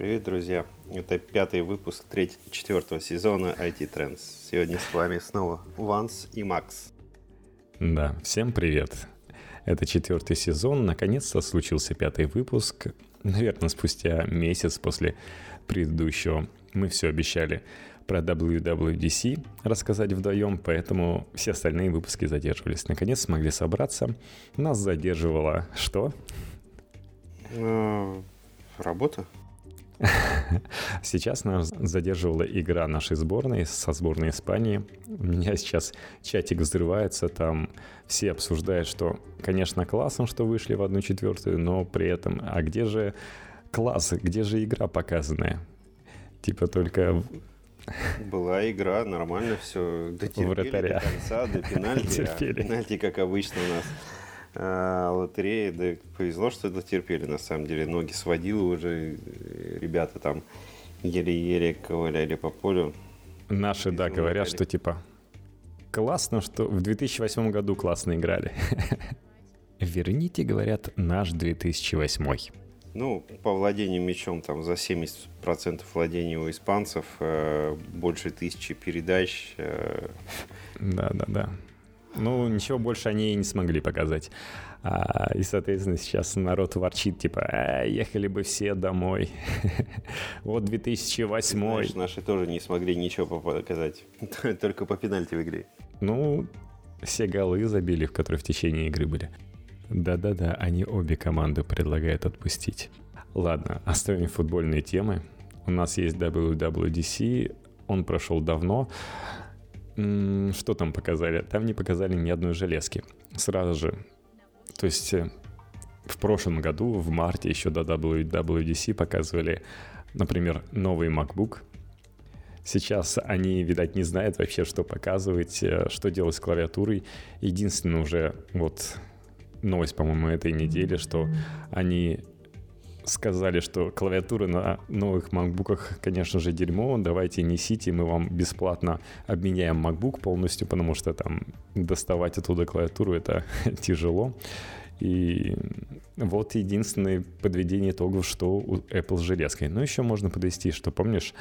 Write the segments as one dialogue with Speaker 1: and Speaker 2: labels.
Speaker 1: Привет, друзья! Это пятый выпуск третьего, четвертого сезона IT Trends. Сегодня с вами снова Ванс и Макс.
Speaker 2: Да, всем привет! Это четвертый сезон, наконец-то случился пятый выпуск. Наверное, спустя месяц после предыдущего мы все обещали про WWDC рассказать вдвоем, поэтому все остальные выпуски задерживались. Наконец смогли собраться. Нас задерживало что?
Speaker 1: Э, работа.
Speaker 2: Сейчас нас задерживала игра нашей сборной со сборной Испании. У меня сейчас чатик взрывается, там все обсуждают, что, конечно, классно, что вышли в одну четвертую, но при этом, а где же класс, где же игра показанная? Типа только
Speaker 1: была игра, нормально все. Дотерпели Вратаря. до конца, до пенальти. А пенальти, как обычно у нас а, лотереи, да повезло, что дотерпели, на самом деле. Ноги сводило уже, ребята там еле-еле ковыляли по полю.
Speaker 2: Наши, да, говорят, что типа классно, что в 2008 году классно играли. Верните, говорят, наш 2008.
Speaker 1: Ну, по владению мячом там за 70% владения у испанцев, э, больше тысячи передач. Э.
Speaker 2: Да, да, да. Ну, ничего больше они и не смогли показать. А, и, соответственно, сейчас народ ворчит, типа, а, ехали бы все домой. вот 2008 Знаешь,
Speaker 1: наши тоже не смогли ничего показать. Только по пенальти в игре.
Speaker 2: Ну, все голы забили, в которые в течение игры были. Да-да-да, они обе команды предлагают отпустить. Ладно, оставим футбольные темы. У нас есть WWDC, он прошел давно. Что там показали? Там не показали ни одной железки. Сразу же. То есть э, в прошлом году, в марте, еще до WWDC показывали, например, новый MacBook. Сейчас они, видать, не знают вообще, что показывать, э, что делать с клавиатурой. Единственное уже вот новость, по-моему, этой недели, что они сказали, что клавиатуры на новых макбуках, конечно же, дерьмо, давайте несите, мы вам бесплатно обменяем MacBook полностью, потому что там доставать оттуда клавиатуру это тяжело. И вот единственное подведение итогов, что у Apple с железкой. Но еще можно подвести, что помнишь,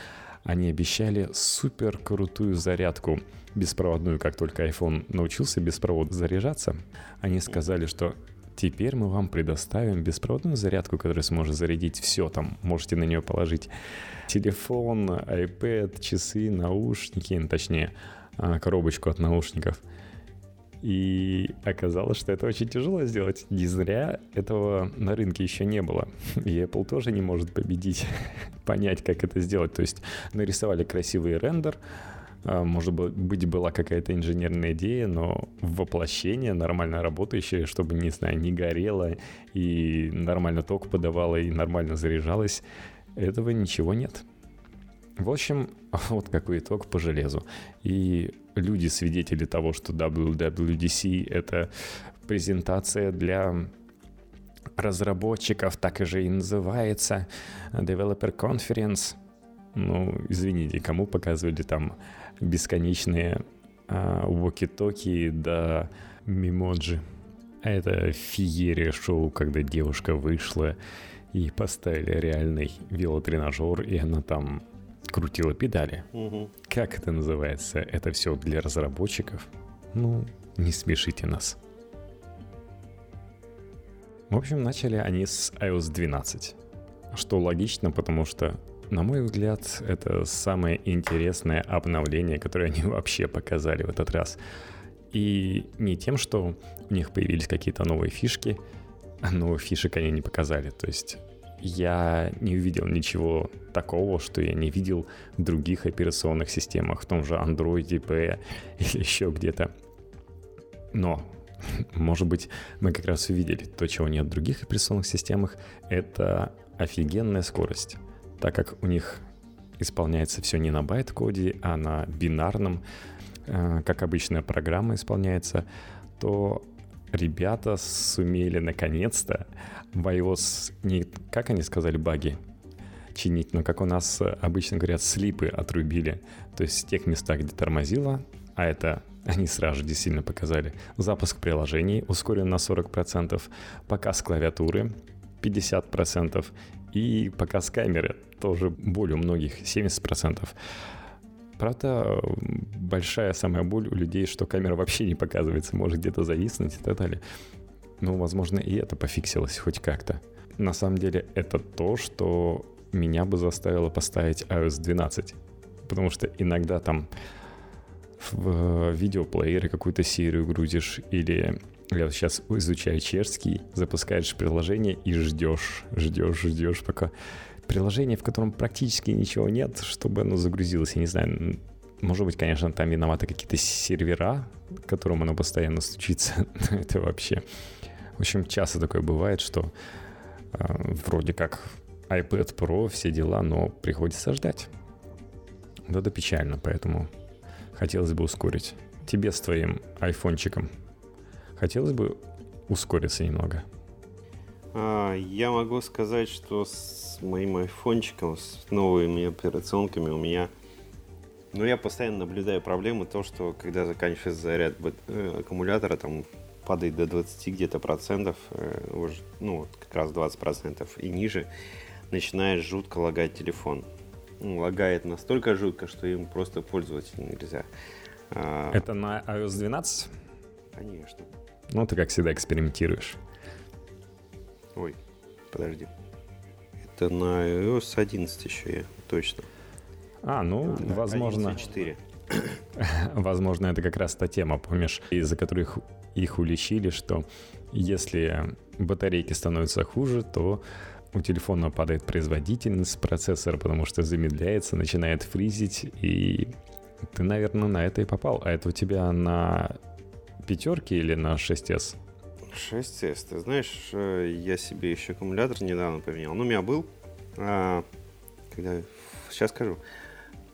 Speaker 2: они обещали супер крутую зарядку беспроводную, как только iPhone научился беспроводно заряжаться. Они сказали, что Теперь мы вам предоставим беспроводную зарядку, которая сможет зарядить все там. Можете на нее положить телефон, iPad, часы, наушники, ну, точнее, а, коробочку от наушников. И оказалось, что это очень тяжело сделать. Не зря этого на рынке еще не было. И Apple тоже не может победить, понять, как это сделать. То есть нарисовали красивый рендер, может быть, была какая-то инженерная идея, но воплощение нормально работающее, чтобы, не знаю, не горело и нормально ток подавало и нормально заряжалось, этого ничего нет. В общем, вот какой итог по железу. И люди свидетели того, что WWDC — это презентация для разработчиков, так и же и называется, Developer Conference — ну, извините, кому показывали там бесконечные а, воки-токи до мимоджи. А это феерия шоу, когда девушка вышла и поставили реальный велотренажер, и она там крутила педали. Угу. Как это называется? Это все для разработчиков? Ну, не смешите нас. В общем, начали они с iOS 12. Что логично, потому что на мой взгляд, это самое интересное обновление, которое они вообще показали в этот раз. И не тем, что у них появились какие-то новые фишки, новых фишек они не показали. То есть я не увидел ничего такого, что я не видел в других операционных системах, в том же Android P или еще где-то. Но, может быть, мы как раз увидели то, чего нет в других операционных системах, это офигенная скорость так как у них исполняется все не на байт-коде, а на бинарном, э, как обычная программа исполняется, то ребята сумели наконец-то в iOS, не, как они сказали, баги чинить, но как у нас обычно говорят, слипы отрубили. То есть в тех местах, где тормозило, а это они сразу же действительно показали, запуск приложений ускорен на 40%, показ клавиатуры 50%, И показ камеры тоже боль у многих, 70%. Правда, большая самая боль у людей, что камера вообще не показывается, может где-то зависнуть и так далее. Ну, возможно, и это пофиксилось хоть как-то. На самом деле, это то, что меня бы заставило поставить iOS 12. Потому что иногда там в видеоплеере какую-то серию грузишь или я вот сейчас изучаю чешский, запускаешь приложение и ждешь, ждешь, ждешь, пока приложение, в котором практически ничего нет, чтобы оно загрузилось. Я не знаю, может быть, конечно, там виноваты какие-то сервера, к которым оно постоянно стучится. Это вообще... В общем, часто такое бывает, что э, вроде как iPad Pro, все дела, но приходится ждать. Вот это печально, поэтому хотелось бы ускорить. Тебе с твоим айфончиком хотелось бы ускориться немного?
Speaker 1: А, я могу сказать, что с моим айфончиком, с новыми операционками у меня... Ну, я постоянно наблюдаю проблему, то, что когда заканчивается заряд э, аккумулятора, там падает до 20 где-то процентов, э, уже, ну, как раз 20 процентов и ниже, начинает жутко лагать телефон. Ну, лагает настолько жутко, что им просто пользоваться нельзя.
Speaker 2: А, Это на iOS 12?
Speaker 1: Конечно.
Speaker 2: Ну, ты, как всегда, экспериментируешь.
Speaker 1: Ой, подожди. Это на iOS 11 еще я, точно.
Speaker 2: А, ну, а, возможно...
Speaker 1: 4.
Speaker 2: возможно, это как раз та тема, помнишь, из-за которых их уличили, что если батарейки становятся хуже, то у телефона падает производительность процессора, потому что замедляется, начинает фризить, и ты, наверное, на это и попал. А это у тебя на пятерке или на 6S?
Speaker 1: 6S. Ты знаешь, э, я себе еще аккумулятор недавно поменял. Ну, у меня был, а, когда, сейчас скажу,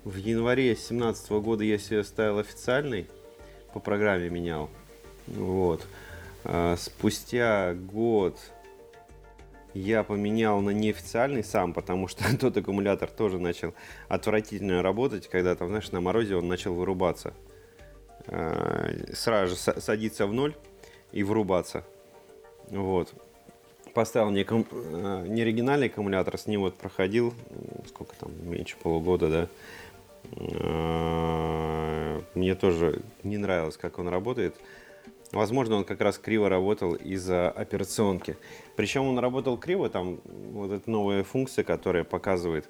Speaker 1: в январе 2017 года я себе ставил официальный, по программе менял. Вот. А, спустя год я поменял на неофициальный сам, потому что тот аккумулятор тоже начал отвратительно работать, когда там, знаешь, на морозе он начал вырубаться. А, сразу же садиться в ноль и врубаться. Вот. Поставил не, ком... А, не оригинальный аккумулятор, с ним вот проходил, сколько там, меньше полугода, да. А, мне тоже не нравилось, как он работает. Возможно, он как раз криво работал из-за операционки. Причем он работал криво, там вот эта новая функция, которая показывает,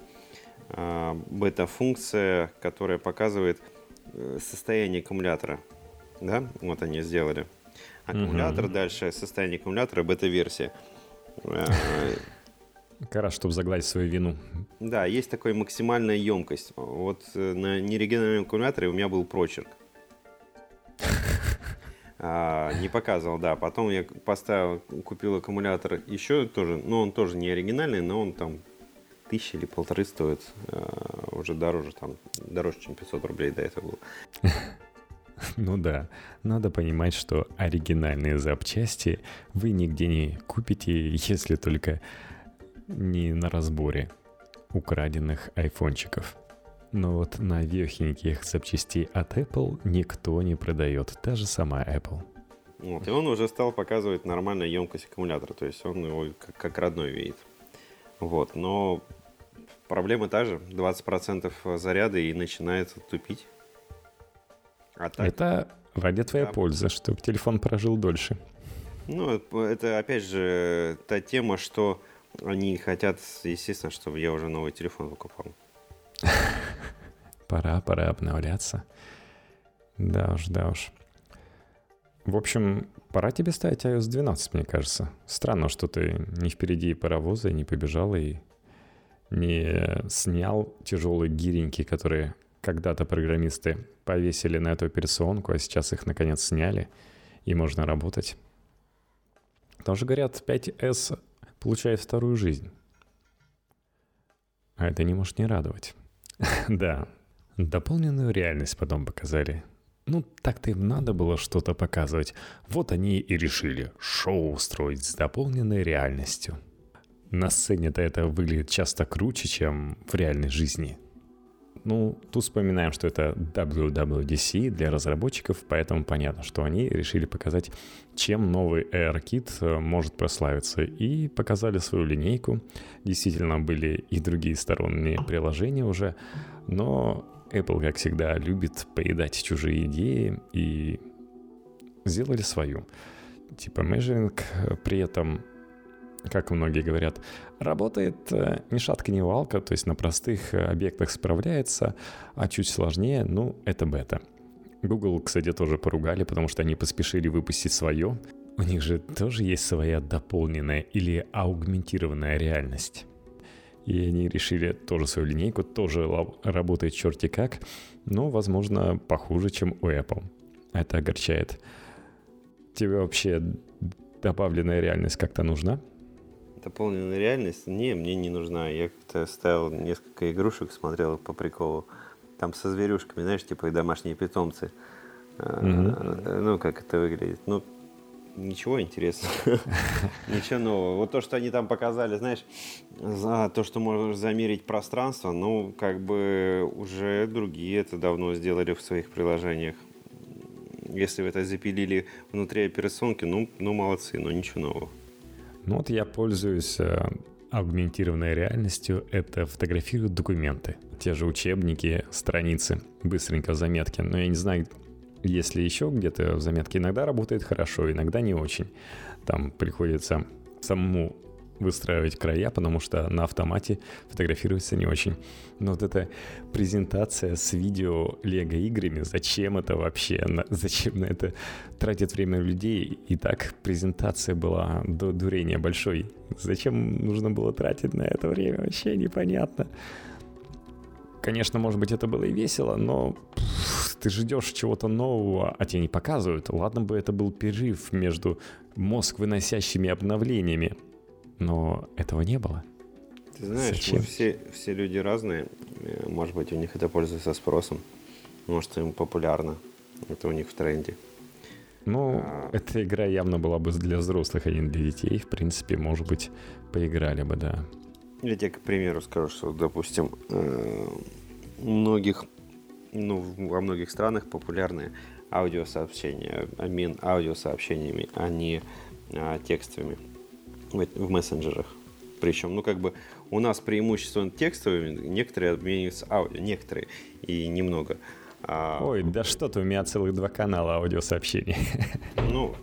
Speaker 1: бета-функция, которая показывает Э, состояние аккумулятора. Да, вот они сделали. Аккумулятор, угу. дальше состояние аккумулятора, бета-версия. Э,
Speaker 2: как раз, чтобы загладить свою вину.
Speaker 1: Да, есть такая максимальная емкость. Вот э, на нерегиональном аккумуляторе у меня был прочерк. А, не показывал, да. Потом я поставил, купил аккумулятор еще тоже, ну он тоже не оригинальный, но он там тысячи или полторы стоит. Э, уже дороже, там, дороже, чем 500 рублей до этого было.
Speaker 2: Ну да, надо понимать, что оригинальные запчасти вы нигде не купите, если только не на разборе украденных айфончиков. Но вот новехеньких запчастей от Apple никто не продает, даже сама Apple.
Speaker 1: Вот, и он уже стал показывать нормальную емкость аккумулятора, то есть он его как, как родной видит. Вот, но Проблема та же, 20% заряда и начинает тупить.
Speaker 2: А так, это ради твоей да. пользы, чтобы телефон прожил дольше.
Speaker 1: Ну, это опять же та тема, что они хотят, естественно, чтобы я уже новый телефон выкупал.
Speaker 2: Пора, пора обновляться. Да уж, да уж. В общем, пора тебе ставить iOS 12, мне кажется. Странно, что ты не впереди паровоза и не побежал и не снял тяжелые гиреньки, которые когда-то программисты повесили на эту операционку, а сейчас их наконец сняли, и можно работать. Тоже говорят, 5S получает вторую жизнь. А это не может не радовать. да, дополненную реальность потом показали. Ну, так-то им надо было что-то показывать. Вот они и решили шоу устроить с дополненной реальностью – на сцене-то это выглядит часто круче, чем в реальной жизни. Ну, тут вспоминаем, что это WWDC для разработчиков, поэтому понятно, что они решили показать, чем новый AirKit э, может прославиться. И показали свою линейку. Действительно, были и другие сторонние приложения уже, но Apple, как всегда, любит поедать чужие идеи и сделали свою. Типа measuring э, при этом как многие говорят, работает э, ни шатка, ни валка, то есть на простых э, объектах справляется, а чуть сложнее, ну, это бета. Google, кстати, тоже поругали, потому что они поспешили выпустить свое. У них же тоже есть своя дополненная или аугментированная реальность. И они решили тоже свою линейку, тоже работает черти как, но, возможно, похуже, чем у Apple. Это огорчает. Тебе вообще добавленная реальность как-то нужна?
Speaker 1: Дополненная реальность, не, мне не нужна. Я как-то ставил несколько игрушек, смотрел по приколу. Там со зверюшками, знаешь, типа домашние питомцы. Mm-hmm. Ну, как это выглядит. Ну, ничего интересного. Ничего нового. Вот то, что они там показали, знаешь, за то, что можешь замерить пространство, ну, как бы уже другие это давно сделали в своих приложениях. Если вы это запилили внутри операционки, ну, ну молодцы, но ничего нового.
Speaker 2: Ну вот я пользуюсь э, аугментированной реальностью. Это фотографирую документы. Те же учебники, страницы, быстренько в заметке. Но я не знаю, если еще где-то в заметке иногда работает хорошо, иногда не очень. Там приходится самому выстраивать края, потому что на автомате фотографируется не очень. Но вот эта презентация с видео лего играми, зачем это вообще? Зачем на это тратить время людей? И так презентация была до дурения большой. Зачем нужно было тратить на это время? Вообще непонятно. Конечно, может быть, это было и весело, но ты ждешь чего-то нового, а тебе не показывают. Ладно бы это был перерыв между мозг выносящими обновлениями но этого не было.
Speaker 1: Ты знаешь, Зачем? все, все люди разные. Э, может быть, у них это пользуется спросом. Может, им популярно. Это у них в тренде.
Speaker 2: Ну, а... эта игра явно была бы для взрослых, а не для детей. В принципе, может быть, поиграли бы, да.
Speaker 1: Я тебе, к примеру, скажу, что, допустим, э, многих, ну, во многих странах популярны аудиосообщения, обмен аудиосообщениями, а не а, текстовыми в, в мессенджерах. Причем, ну, как бы у нас преимущество текстовыми, некоторые обмениваются аудио, некоторые и немного.
Speaker 2: А... Ой, да что ты, у меня целых два канала аудиосообщений.
Speaker 1: Ну,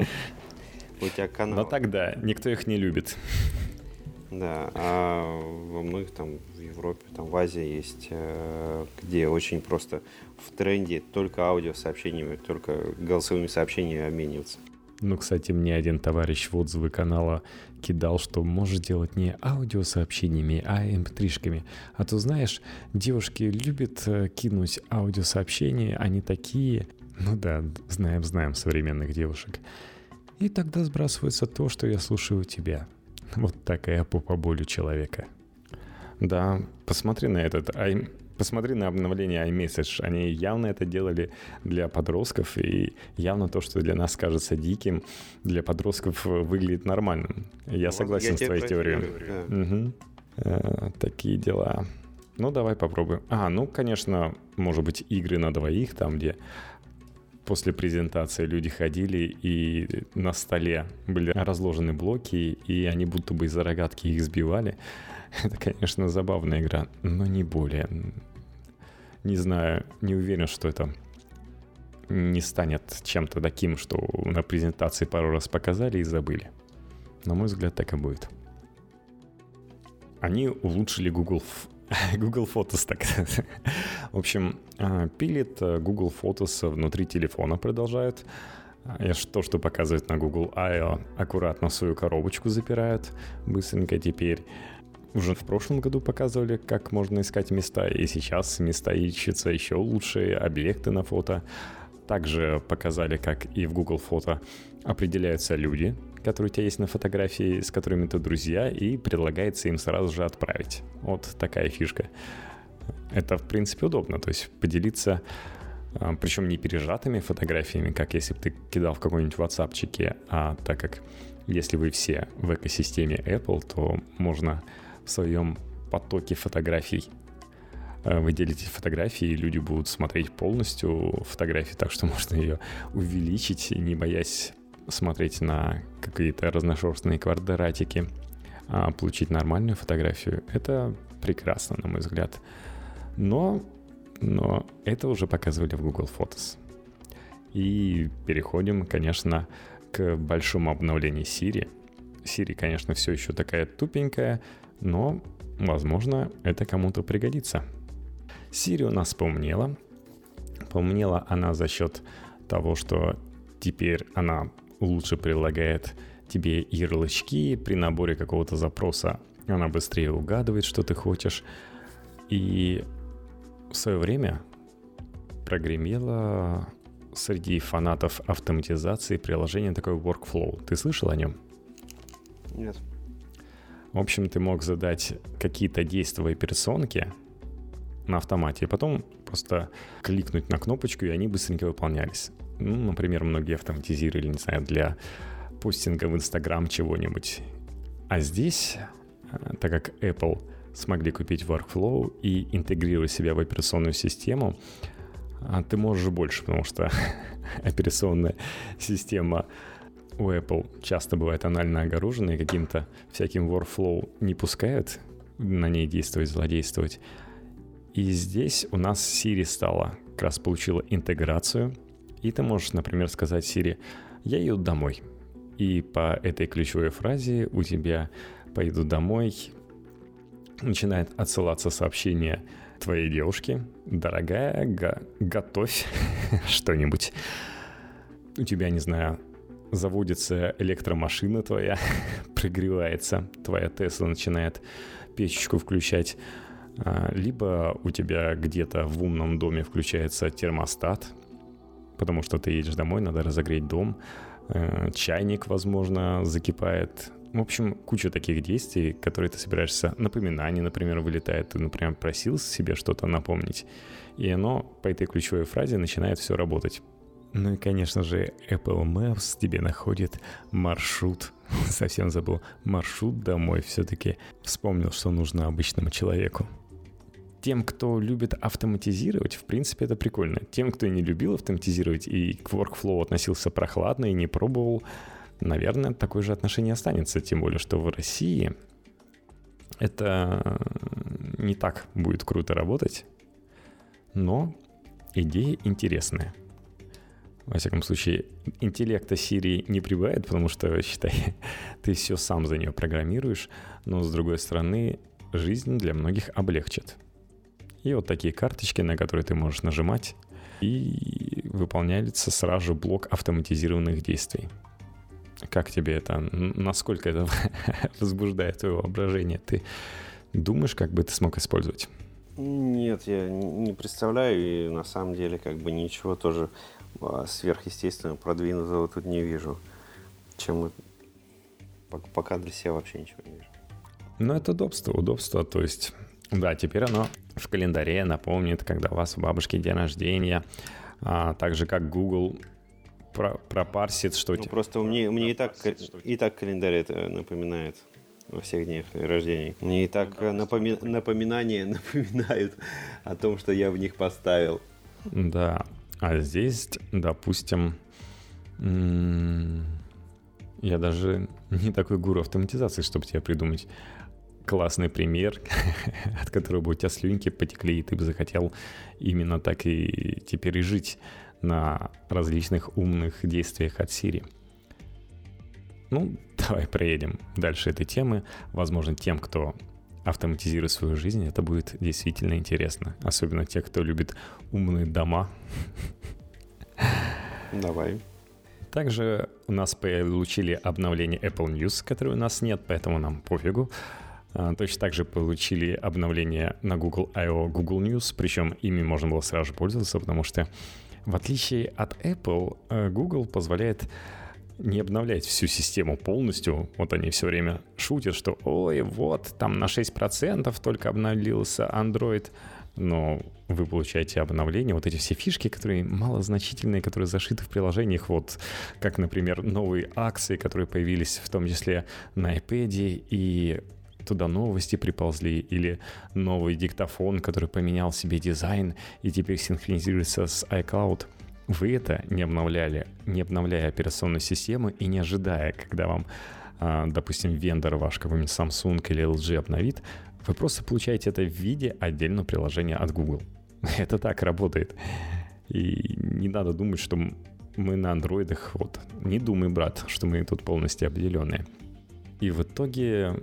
Speaker 1: у тебя канал.
Speaker 2: Но тогда никто их не любит.
Speaker 1: Да, а во многих там в Европе, там в Азии есть, э, где очень просто в тренде только аудиосообщениями, только голосовыми сообщениями обмениваться.
Speaker 2: Ну, кстати, мне один товарищ в отзывы канала кидал, что можешь делать не аудиосообщениями, а mp3-шками. Эм а то знаешь, девушки любят э, кинуть аудиосообщения, они такие... Ну да, знаем, знаем современных девушек. И тогда сбрасывается то, что я слушаю у тебя. Вот такая попа болью человека. Да, посмотри на этот посмотри на обновление iMessage. Они явно это делали для подростков, и явно то, что для нас кажется диким, для подростков выглядит нормальным. Я вот согласен я с твоей теорией. Да. Угу. Э, такие дела. Ну, давай попробуем. А, ну, конечно, может быть, игры на двоих, там, где после презентации люди ходили, и на столе были разложены блоки, и они будто бы из-за рогатки их сбивали. Это, конечно, забавная игра, но не более. Не знаю, не уверен, что это не станет чем-то таким, что на презентации пару раз показали и забыли. На мой взгляд, так и будет. Они улучшили Google, Google Photos, так В общем, а, пилит э, Google Photos внутри телефона продолжают. И то, что показывают на Google I.O., аккуратно свою коробочку запирают быстренько теперь. Уже в прошлом году показывали, как можно искать места, и сейчас места ищутся еще лучшие объекты на фото. Также показали, как и в Google Фото определяются люди, которые у тебя есть на фотографии, с которыми ты друзья, и предлагается им сразу же отправить. Вот такая фишка. Это, в принципе, удобно, то есть поделиться а, причем не пережатыми фотографиями, как если бы ты кидал в какой-нибудь WhatsAppчике, а так как если вы все в экосистеме Apple, то можно в своем потоке фотографий э, вы делите фотографии, и люди будут смотреть полностью фотографии, так что можно ее увеличить, не боясь смотреть на какие-то разношерстные квадратики, а получить нормальную фотографию. Это прекрасно, на мой взгляд. Но, но это уже показывали в Google Photos. И переходим, конечно, к большому обновлению Siri. Siri, конечно, все еще такая тупенькая, но, возможно, это кому-то пригодится. Siri у нас поумнела. Поумнела она за счет того, что теперь она лучше прилагает тебе ярлычки при наборе какого-то запроса. Она быстрее угадывает, что ты хочешь. И в свое время прогремело среди фанатов автоматизации приложения такой workflow. Ты слышал о нем?
Speaker 1: Нет.
Speaker 2: В общем, ты мог задать какие-то действия операционки на автомате, и потом просто кликнуть на кнопочку, и они быстренько выполнялись. Ну, например, многие автоматизировали, не знаю, для постинга в Instagram чего-нибудь. А здесь, э, так как Apple смогли купить Workflow и интегрировать себя в операционную систему, а ты можешь больше, потому что операционная система у Apple часто бывает анально огорожена и каким-то всяким workflow не пускают на ней действовать, злодействовать. И здесь у нас Siri стала, как раз получила интеграцию, и ты можешь, например, сказать Siri, я еду домой. И по этой ключевой фразе у тебя «пойду домой» начинает отсылаться сообщение твоей девушке, дорогая, го- готовь что-нибудь. У тебя, не знаю, заводится электромашина твоя, прогревается, твоя Тесла начинает печечку включать, а, либо у тебя где-то в умном доме включается термостат, потому что ты едешь домой, надо разогреть дом, э, чайник, возможно, закипает, в общем, куча таких действий, которые ты собираешься... Напоминание, например, вылетает. Ты, например, просил себе что-то напомнить. И оно по этой ключевой фразе начинает все работать. Ну и, конечно же, Apple Maps тебе находит маршрут. Совсем забыл. Маршрут домой все-таки вспомнил, что нужно обычному человеку. Тем, кто любит автоматизировать, в принципе, это прикольно. Тем, кто не любил автоматизировать и к workflow относился прохладно и не пробовал, наверное, такое же отношение останется. Тем более, что в России это не так будет круто работать. Но идея интересная. Во всяком случае, интеллекта Сирии не прибавит, потому что, считай, ты все сам за нее программируешь, но, с другой стороны, жизнь для многих облегчит. И вот такие карточки, на которые ты можешь нажимать, и выполняется сразу блок автоматизированных действий. Как тебе это? Насколько это возбуждает твое воображение? Ты думаешь, как бы ты смог использовать?
Speaker 1: Нет, я не представляю, и на самом деле как бы ничего тоже сверхъестественного продвинутого тут не вижу. Чем мы пока для себя вообще ничего не вижу.
Speaker 2: Ну, это удобство, удобство, то есть, да, теперь оно в календаре напомнит, когда у вас у бабушки день рождения, а, так же как Google про, пропарсит, что...
Speaker 1: Ну, просто мне, мне и, так, и так календарь это напоминает во всех днях рождения. Мне и так да, напоми... напоминания напоминают о том, что я в них поставил.
Speaker 2: Да, а здесь, допустим, я даже не такой гуру автоматизации, чтобы тебе придумать классный пример, от которого бы у тебя слюнки потекли, и ты бы захотел именно так и теперь и жить на различных умных действиях от Siri. Ну, давай проедем дальше этой темы. Возможно, тем, кто автоматизирует свою жизнь, это будет действительно интересно. Особенно те, кто любит умные дома.
Speaker 1: Давай.
Speaker 2: Также у нас получили обновление Apple News, которое у нас нет, поэтому нам пофигу. А, точно так же получили обновление на Google I.O. Google News, причем ими можно было сразу же пользоваться, потому что в отличие от Apple, э, Google позволяет не обновлять всю систему полностью. Вот они все время шутят, что ой, вот, там на 6% только обновился Android. Но вы получаете обновление, вот эти все фишки, которые малозначительные, которые зашиты в приложениях, вот как, например, новые акции, которые появились в том числе на iPad, и туда новости приползли, или новый диктофон, который поменял себе дизайн и теперь синхронизируется с iCloud. Вы это не обновляли, не обновляя операционную систему и не ожидая, когда вам, а, допустим, вендор ваш, какой-нибудь Samsung или LG обновит, вы просто получаете это в виде отдельного приложения от Google. Это так работает. И не надо думать, что мы на андроидах, вот, не думай, брат, что мы тут полностью обделенные. И в итоге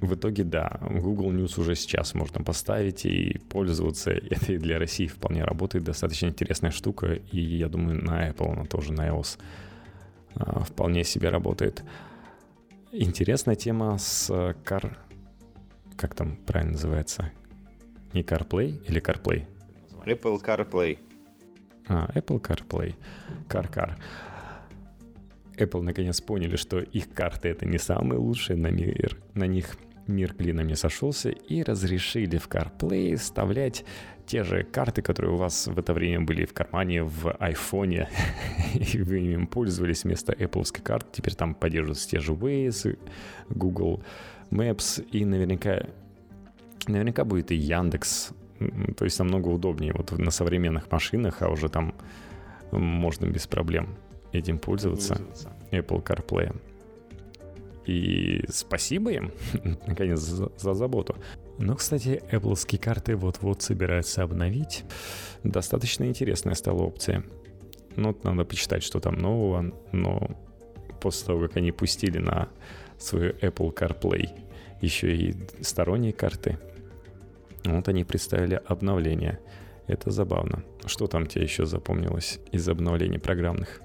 Speaker 2: в итоге, да, Google News уже сейчас можно поставить и пользоваться. Это и для России вполне работает. Достаточно интересная штука. И я думаю, на Apple она тоже, на iOS а, вполне себе работает. Интересная тема с Car... Как там правильно называется? Не CarPlay или CarPlay?
Speaker 1: Apple CarPlay.
Speaker 2: А, Apple CarPlay. CarCar. -Car. Apple наконец поняли, что их карты это не самые лучшие на мир. На них мир клином не сошелся и разрешили в CarPlay вставлять те же карты, которые у вас в это время были в кармане в iPhone, и вы им пользовались вместо Apple карт. Теперь там поддерживаются те же Waze, Google Maps и наверняка, наверняка будет и Яндекс. То есть намного удобнее вот на современных машинах, а уже там можно без проблем этим пользоваться, Apple CarPlay. И спасибо им, наконец, за, за заботу. Но, кстати, Apple карты вот-вот собираются обновить. Достаточно интересная стала опция. Ну, надо почитать, что там нового, но после того, как они пустили на свою Apple CarPlay еще и сторонние карты, вот они представили обновление. Это забавно. Что там тебе еще запомнилось из обновлений программных?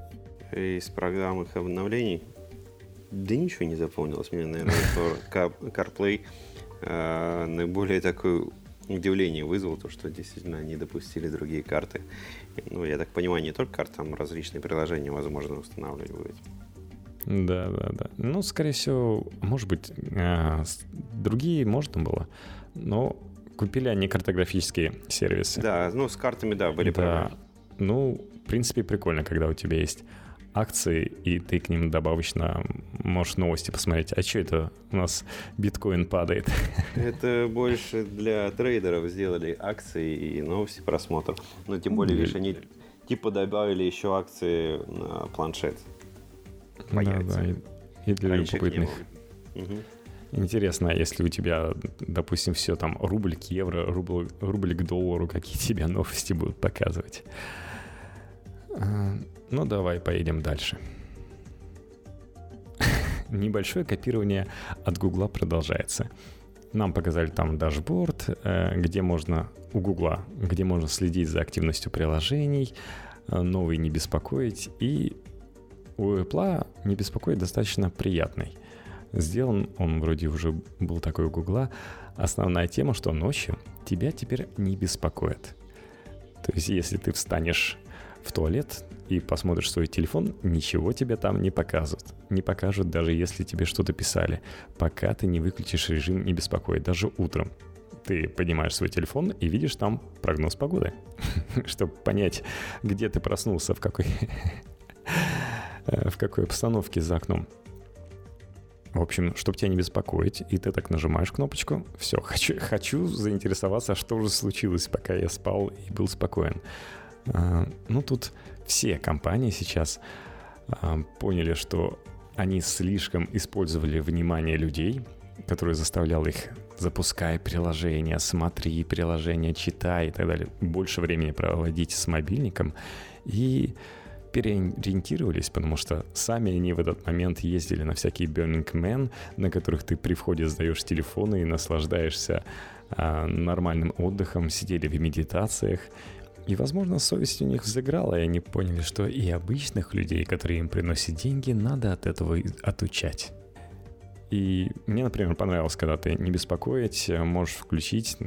Speaker 1: Из программных обновлений. Да ничего не запомнилось. Мне, наверное, CarPlay э, наиболее такое удивление вызвал, то, что действительно они допустили другие карты. Ну, я так понимаю, не только карты, там различные приложения возможно устанавливать будет.
Speaker 2: Да, да, да. Ну, скорее всего, может быть, э, другие можно было, но купили они картографические сервисы.
Speaker 1: Да, ну, с картами, да, были да. проблемы.
Speaker 2: Ну, в принципе, прикольно, когда у тебя есть акции, и ты к ним добавочно можешь новости посмотреть. А что это у нас биткоин падает?
Speaker 1: Это больше для трейдеров сделали акции и новости просмотр. Но тем более, видишь, они типа добавили еще акции на планшет.
Speaker 2: Да, да, и, и для Раньше любопытных. Угу. Интересно, если у тебя, допустим, все там рубль к евро, рубль, рубль к доллару, какие тебе новости будут показывать. А, ну, давай поедем дальше. Небольшое копирование от Гугла продолжается. Нам показали там дашборд, э, где можно у Гугла, где можно следить за активностью приложений, э, новые не беспокоить. И у Apple не беспокоить достаточно приятный. Сделан он вроде уже был такой у Гугла. Основная тема, что ночью тебя теперь не беспокоит. То есть, если ты встанешь в туалет и посмотришь свой телефон, ничего тебе там не покажут. Не покажут, даже если тебе что-то писали, пока ты не выключишь режим «Не беспокоить», даже утром. Ты поднимаешь свой телефон и видишь там прогноз погоды, чтобы понять, где ты проснулся, в какой, в какой обстановке за окном. В общем, чтобы тебя не беспокоить, и ты так нажимаешь кнопочку, все, хочу, хочу заинтересоваться, что же случилось, пока я спал и был спокоен. А, ну, тут все компании сейчас а, поняли, что они слишком использовали внимание людей, которые заставлял их запускай приложение, смотри приложение, читай и так далее. Больше времени проводить с мобильником. И переориентировались, потому что сами они в этот момент ездили на всякие Burning Man, на которых ты при входе сдаешь телефоны и наслаждаешься а, нормальным отдыхом, сидели в медитациях и, возможно, совесть у них взыграла, и они поняли, что и обычных людей, которые им приносят деньги, надо от этого отучать. И мне, например, понравилось, когда ты не беспокоить, можешь включить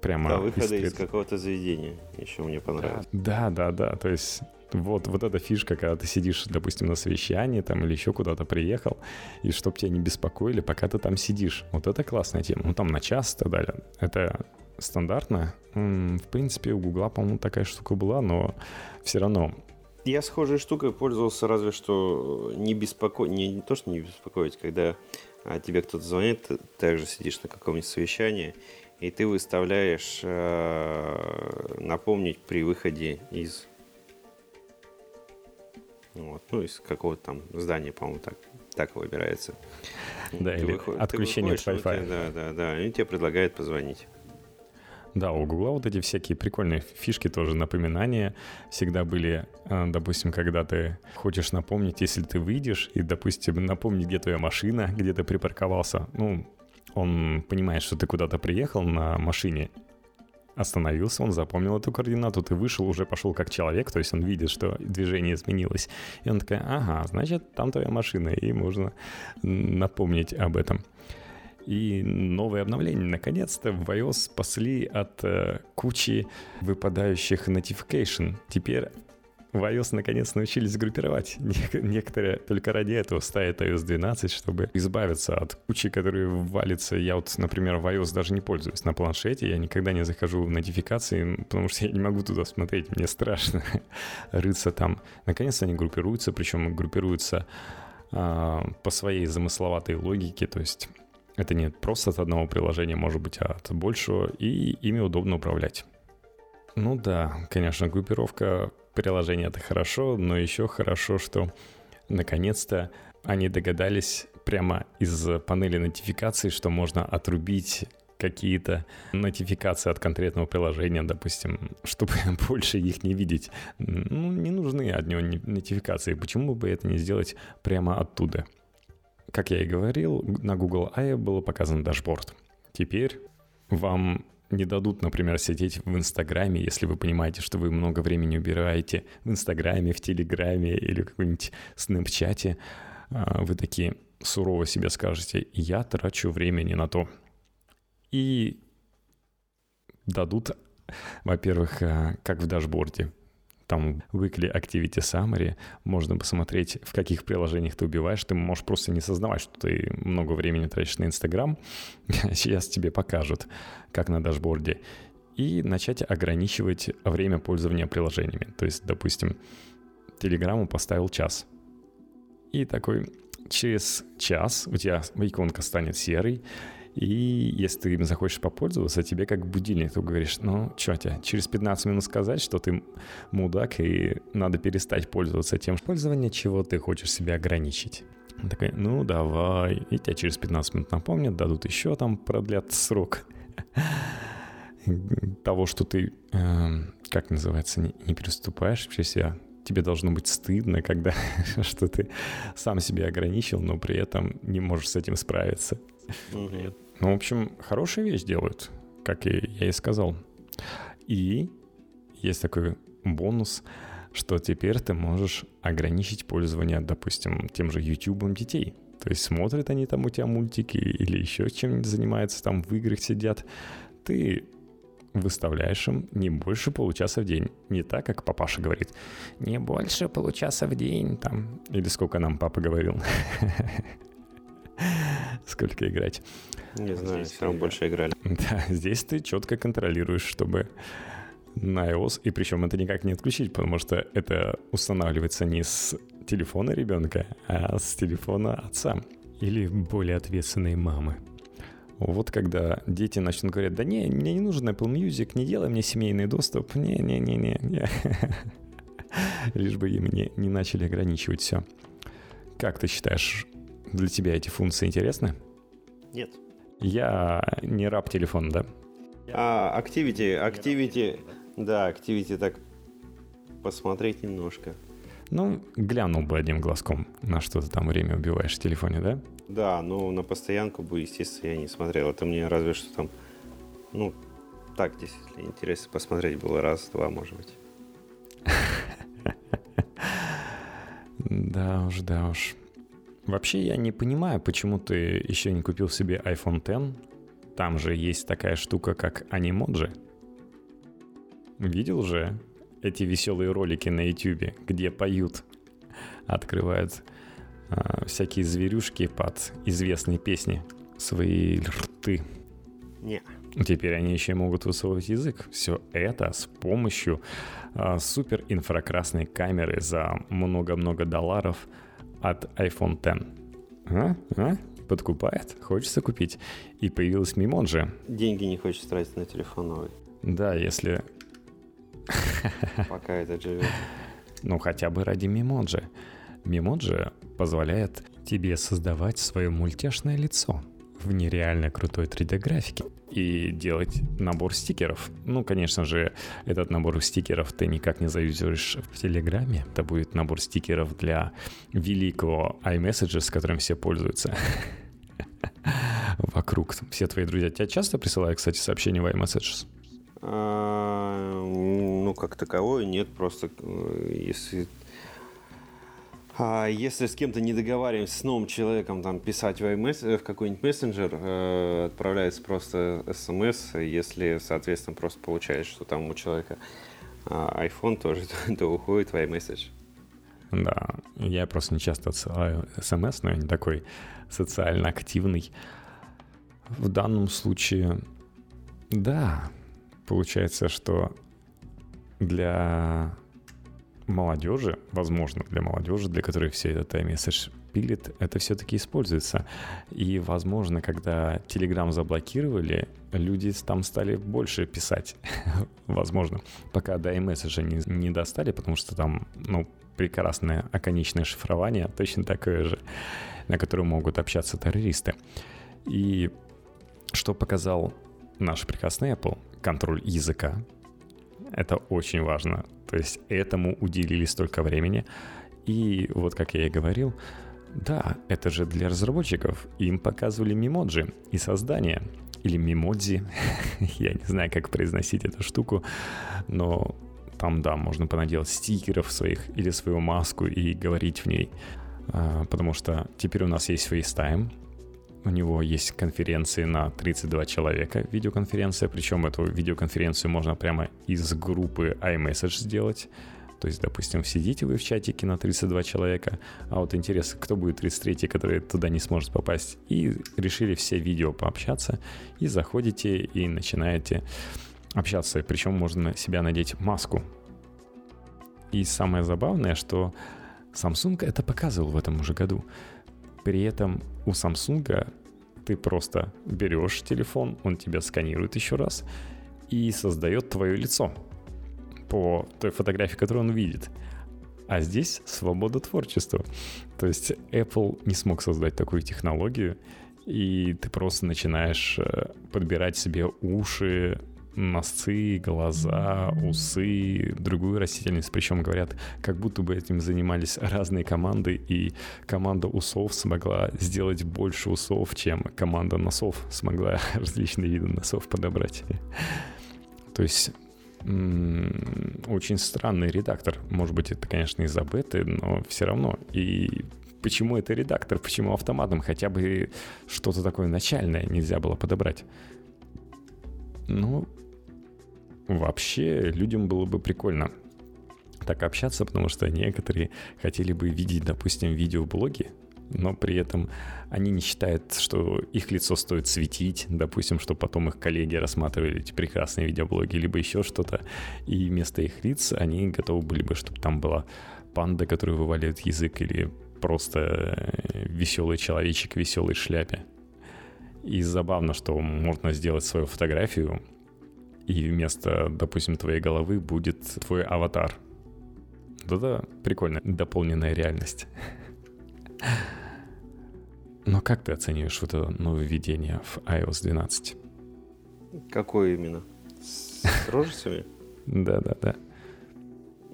Speaker 2: прямо...
Speaker 1: Да, выхода из, из какого-то заведения еще мне понравилось.
Speaker 2: Да, да, да, то есть вот, вот эта фишка, когда ты сидишь, допустим, на совещании там или еще куда-то приехал, и чтоб тебя не беспокоили, пока ты там сидишь. Вот это классная тема. Ну, там на час и так далее. Это стандартно. В принципе, у Гугла, по-моему, такая штука была, но все равно
Speaker 1: я схожей штукой пользовался разве что не беспокоить, не, не то, что не беспокоить, когда а тебе кто-то звонит, ты также сидишь на каком-нибудь совещании, и ты выставляешь э, напомнить при выходе из вот, ну, из какого-то там здания, по-моему, так, так выбирается.
Speaker 2: Да, ты или выход... отключение от Wi-Fi.
Speaker 1: Да, да, да, и тебе предлагают позвонить.
Speaker 2: Да, у Гугла вот эти всякие прикольные фишки тоже, напоминания всегда были, а, допустим, когда ты хочешь напомнить, если ты выйдешь, и, допустим, напомнить, где твоя машина, где ты припарковался, ну, он понимает, что ты куда-то приехал на машине, остановился, он запомнил эту координату, ты вышел, уже пошел как человек, то есть он видит, что движение изменилось. И он такой, ага, значит, там твоя машина, и можно напомнить об этом. И новые обновления, наконец-то, в iOS спасли от э, кучи выпадающих notification. Теперь в iOS наконец научились группировать. Некоторые только ради этого ставят iOS 12, чтобы избавиться от кучи, которые валятся. Я вот, например, в iOS даже не пользуюсь на планшете. Я никогда не захожу в нотификации, потому что я не могу туда смотреть. Мне страшно рыться там. Наконец они группируются, причем группируются а, по своей замысловатой логике. То есть это не просто от одного приложения, может быть, а от большего, и ими удобно управлять. Ну да, конечно, группировка приложения это хорошо, но еще хорошо, что наконец-то они догадались прямо из панели нотификаций, что можно отрубить какие-то нотификации от конкретного приложения, допустим, чтобы больше их не видеть. Ну, не нужны от него нотификации. Почему бы это не сделать прямо оттуда? Как я и говорил, на Google I был показан дашборд. Теперь вам не дадут, например, сидеть в Инстаграме, если вы понимаете, что вы много времени убираете в Инстаграме, в Телеграме или в каком-нибудь Снэпчате. А, вы такие сурово себе скажете, я трачу времени на то. И дадут, во-первых, а, как в дашборде, там Weekly Activity Summary, можно посмотреть, в каких приложениях ты убиваешь. Ты можешь просто не сознавать, что ты много времени тратишь на Инстаграм. Сейчас тебе покажут, как на дашборде. И начать ограничивать время пользования приложениями. То есть, допустим, Телеграмму поставил час. И такой через час у тебя иконка станет серой, и если ты им захочешь попользоваться, тебе как будильник, ты говоришь, ну, что тебе, через 15 минут сказать, что ты мудак, и надо перестать пользоваться тем пользованием, чего ты хочешь себя ограничить. Он такой, ну, давай. И тебя через 15 минут напомнят, дадут еще там, продлят срок того, что ты, э, как называется, не, переступаешь через себя. Тебе должно быть стыдно, когда что ты сам себя ограничил, но при этом не можешь с этим справиться. Угу. Ну, в общем, хорошая вещь делают, как и я и сказал. И есть такой бонус, что теперь ты можешь ограничить пользование, допустим, тем же YouTube детей. То есть смотрят они там у тебя мультики или еще чем-нибудь занимаются, там в играх сидят. Ты выставляешь им не больше получаса в день. Не так, как папаша говорит. Не больше получаса в день там. Или сколько нам папа говорил. Сколько играть.
Speaker 1: Не знаю, все равно больше играли.
Speaker 2: Да, здесь ты четко контролируешь, чтобы на iOS, и причем это никак не отключить, потому что это устанавливается не с телефона ребенка, а с телефона отца или более ответственной мамы. Вот когда дети начнут говорить, да не, мне не нужен Apple Music, не делай мне семейный доступ, не-не-не-не, не. лишь бы им не, не начали ограничивать все. Как ты считаешь, для тебя эти функции интересны?
Speaker 1: Нет.
Speaker 2: Я не раб телефона, да?
Speaker 1: А, Activity, Activity, да, Activity так посмотреть немножко.
Speaker 2: Ну, глянул бы одним глазком, на что ты там время убиваешь в телефоне, да?
Speaker 1: Да, но на постоянку бы, естественно, я не смотрел. Это мне разве что там, ну, так действительно интересно посмотреть было раз-два, может быть.
Speaker 2: Да уж, да уж. Вообще я не понимаю, почему ты еще не купил себе iPhone X. Там же есть такая штука, как анимоджи. Видел же эти веселые ролики на YouTube, где поют, открывают э, всякие зверюшки под известные песни свои рты.
Speaker 1: Не.
Speaker 2: Теперь они еще могут высовывать язык. Все это с помощью э, супер инфракрасной камеры за много-много долларов – от iPhone X. А? А? подкупает, хочется купить. И появилась Мимонжи.
Speaker 1: Деньги не хочешь тратить на телефон новый.
Speaker 2: Да, если...
Speaker 1: Пока это живет.
Speaker 2: Ну, хотя бы ради Мимонжи. Мимоджи позволяет тебе создавать свое мультяшное лицо в нереально крутой 3D-графике и делать набор стикеров. Ну, конечно же, этот набор стикеров ты никак не заюзаешь в Телеграме. Это будет набор стикеров для великого iMessage, с которым все пользуются вокруг. Все твои друзья тебя часто присылают, кстати, сообщения в iMessages?
Speaker 1: А, ну, как таковое нет, просто э, если если с кем-то не договариваемся с новым человеком там, писать в, iMess, в какой-нибудь мессенджер, э, отправляется просто смс, если, соответственно, просто получаешь, что там у человека э, iPhone тоже, то, то уходит в iMessage.
Speaker 2: Да, я просто не часто отсылаю смс, но я не такой социально активный. В данном случае, да, получается, что для молодежи, возможно, для молодежи, для которой все это iMessage пилит, это все-таки используется. И, возможно, когда Telegram заблокировали, люди там стали больше писать. возможно. Пока до iMessage не, не достали, потому что там, ну, прекрасное оконечное шифрование, точно такое же, на котором могут общаться террористы. И что показал наш прекрасный Apple? Контроль языка. Это очень важно. То есть этому уделили столько времени. И вот как я и говорил, да, это же для разработчиков. Им показывали мемоджи и создание. Или мемодзи. я не знаю, как произносить эту штуку. Но там, да, можно понаделать стикеров своих или свою маску и говорить в ней. А, потому что теперь у нас есть FaceTime, у него есть конференции на 32 человека, видеоконференция, причем эту видеоконференцию можно прямо из группы iMessage сделать. То есть, допустим, сидите вы в чатике на 32 человека, а вот интересно, кто будет 33, который туда не сможет попасть. И решили все видео пообщаться, и заходите и начинаете общаться. Причем можно себя надеть маску. И самое забавное, что Samsung это показывал в этом уже году. При этом у Samsung ты просто берешь телефон, он тебя сканирует еще раз и создает твое лицо по той фотографии, которую он видит. А здесь свобода творчества. То есть Apple не смог создать такую технологию, и ты просто начинаешь э, подбирать себе уши, носы, глаза, усы, другую растительность. Причем говорят, как будто бы этим занимались разные команды, и команда усов смогла сделать больше усов, чем команда носов смогла различные виды носов подобрать. То есть очень странный редактор. Может быть, это, конечно, из-за беты, но все равно. И почему это редактор? Почему автоматом? Хотя бы что-то такое начальное нельзя было подобрать. Ну, вообще людям было бы прикольно так общаться, потому что некоторые хотели бы видеть, допустим, видеоблоги, но при этом они не считают, что их лицо стоит светить, допустим, чтобы потом их коллеги рассматривали эти прекрасные видеоблоги, либо еще что-то, и вместо их лиц они готовы были бы, чтобы там была панда, которая вываливает язык, или просто э, веселый человечек в веселой шляпе. И забавно, что можно сделать свою фотографию, и вместо, допустим, твоей головы будет твой аватар. Это прикольно, дополненная реальность. Но как ты оцениваешь вот это нововведение в iOS 12?
Speaker 1: Какое именно? С рожицами?
Speaker 2: Да-да-да.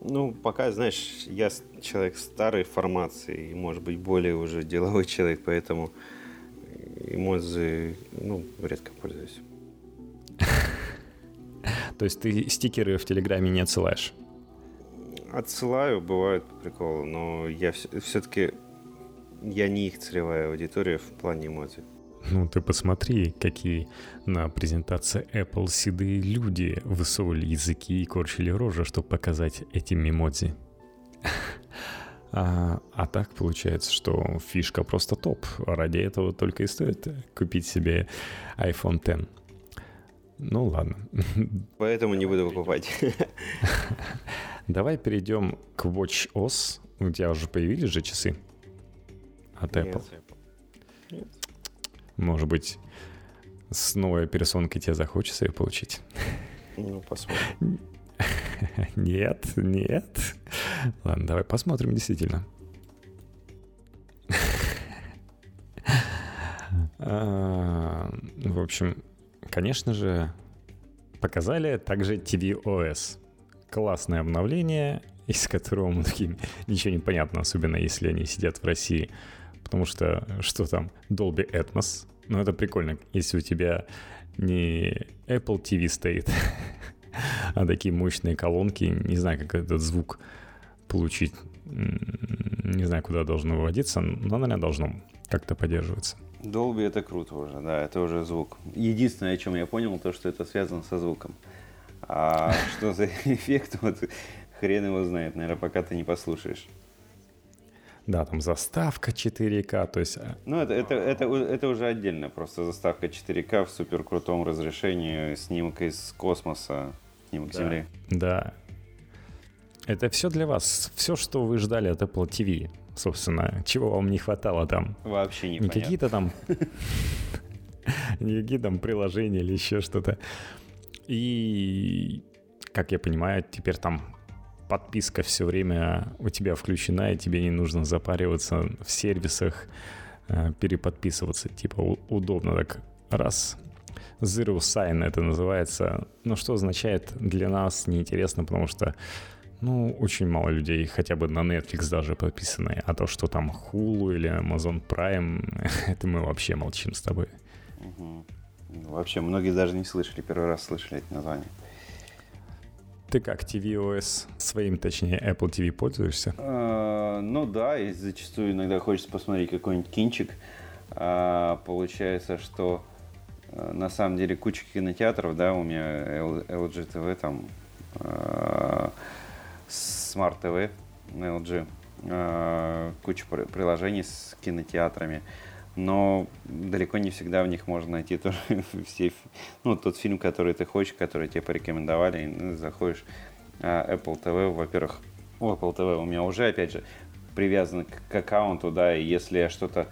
Speaker 1: Ну, пока, знаешь, я человек старой формации, и, может быть, более уже деловой человек, поэтому эмодзи, ну, редко пользуюсь.
Speaker 2: То есть ты стикеры в Телеграме не отсылаешь?
Speaker 1: Отсылаю, бывают приколы, но я все-таки я не их целевая аудитория в плане эмодзи.
Speaker 2: Ну, ты посмотри, какие на презентации Apple седые люди высовывали языки и корчили рожи, чтобы показать эти мемодзи. А, а так получается, что фишка просто топ. Ради этого только и стоит купить себе iPhone X. Ну ладно.
Speaker 1: Поэтому не буду покупать.
Speaker 2: Давай перейдем к Watch OS. У тебя уже появились же часы от Apple?
Speaker 1: Нет.
Speaker 2: Может быть, с новой операционкой тебе захочется ее получить?
Speaker 1: Ну, посмотрим.
Speaker 2: Нет, нет. Ладно, давай посмотрим действительно. А, в общем, конечно же, показали также tvOS. Классное обновление, из которого мы таким ничего не понятно, особенно если они сидят в России. Потому что что там? Dolby Atmos. Ну, это прикольно, если у тебя не Apple TV стоит, а такие мощные колонки. Не знаю, как этот звук получить. Не знаю, куда должно выводиться, но, наверное, должно как-то поддерживаться.
Speaker 1: Dolby это круто уже, да, это уже звук. Единственное, о чем я понял, то, что это связано со звуком. А что за эффект, вот хрен его знает, наверное, пока ты не послушаешь.
Speaker 2: Да, там заставка 4К, то есть... Э,
Speaker 1: ну, это, это, это, это уже отдельно, просто заставка 4К в супер крутом разрешении, снимок из космоса, снимок
Speaker 2: да.
Speaker 1: Земли.
Speaker 2: Да. Это все для вас, все, что вы ждали от Apple TV собственно, чего вам не хватало там?
Speaker 1: Вообще не
Speaker 2: Не какие-то там... Не какие там приложения или еще что-то. И, как я понимаю, теперь там подписка все время у тебя включена, и тебе не нужно запариваться в сервисах, э, переподписываться. Типа удобно так раз. Zero Sign это называется. Но что означает для нас неинтересно, потому что ну, очень мало людей хотя бы на Netflix даже подписаны. А то, что там Hulu или Amazon Prime, это мы вообще молчим с тобой.
Speaker 1: Угу. Вообще, многие даже не слышали, первый раз слышали это название.
Speaker 2: Ты как, tvOS своим, точнее, Apple TV пользуешься?
Speaker 1: А, ну да, и зачастую иногда хочется посмотреть какой-нибудь кинчик. А, получается, что а, на самом деле куча кинотеатров, да, у меня LG TV там а, Smart TV LG, э, куча приложений с кинотеатрами, но далеко не всегда в них можно найти тоже все, ну, тот фильм, который ты хочешь, который тебе порекомендовали, ну, заходишь э, Apple TV, во-первых, у Apple TV у меня уже, опять же, привязан к, к аккаунту, да, и если я что-то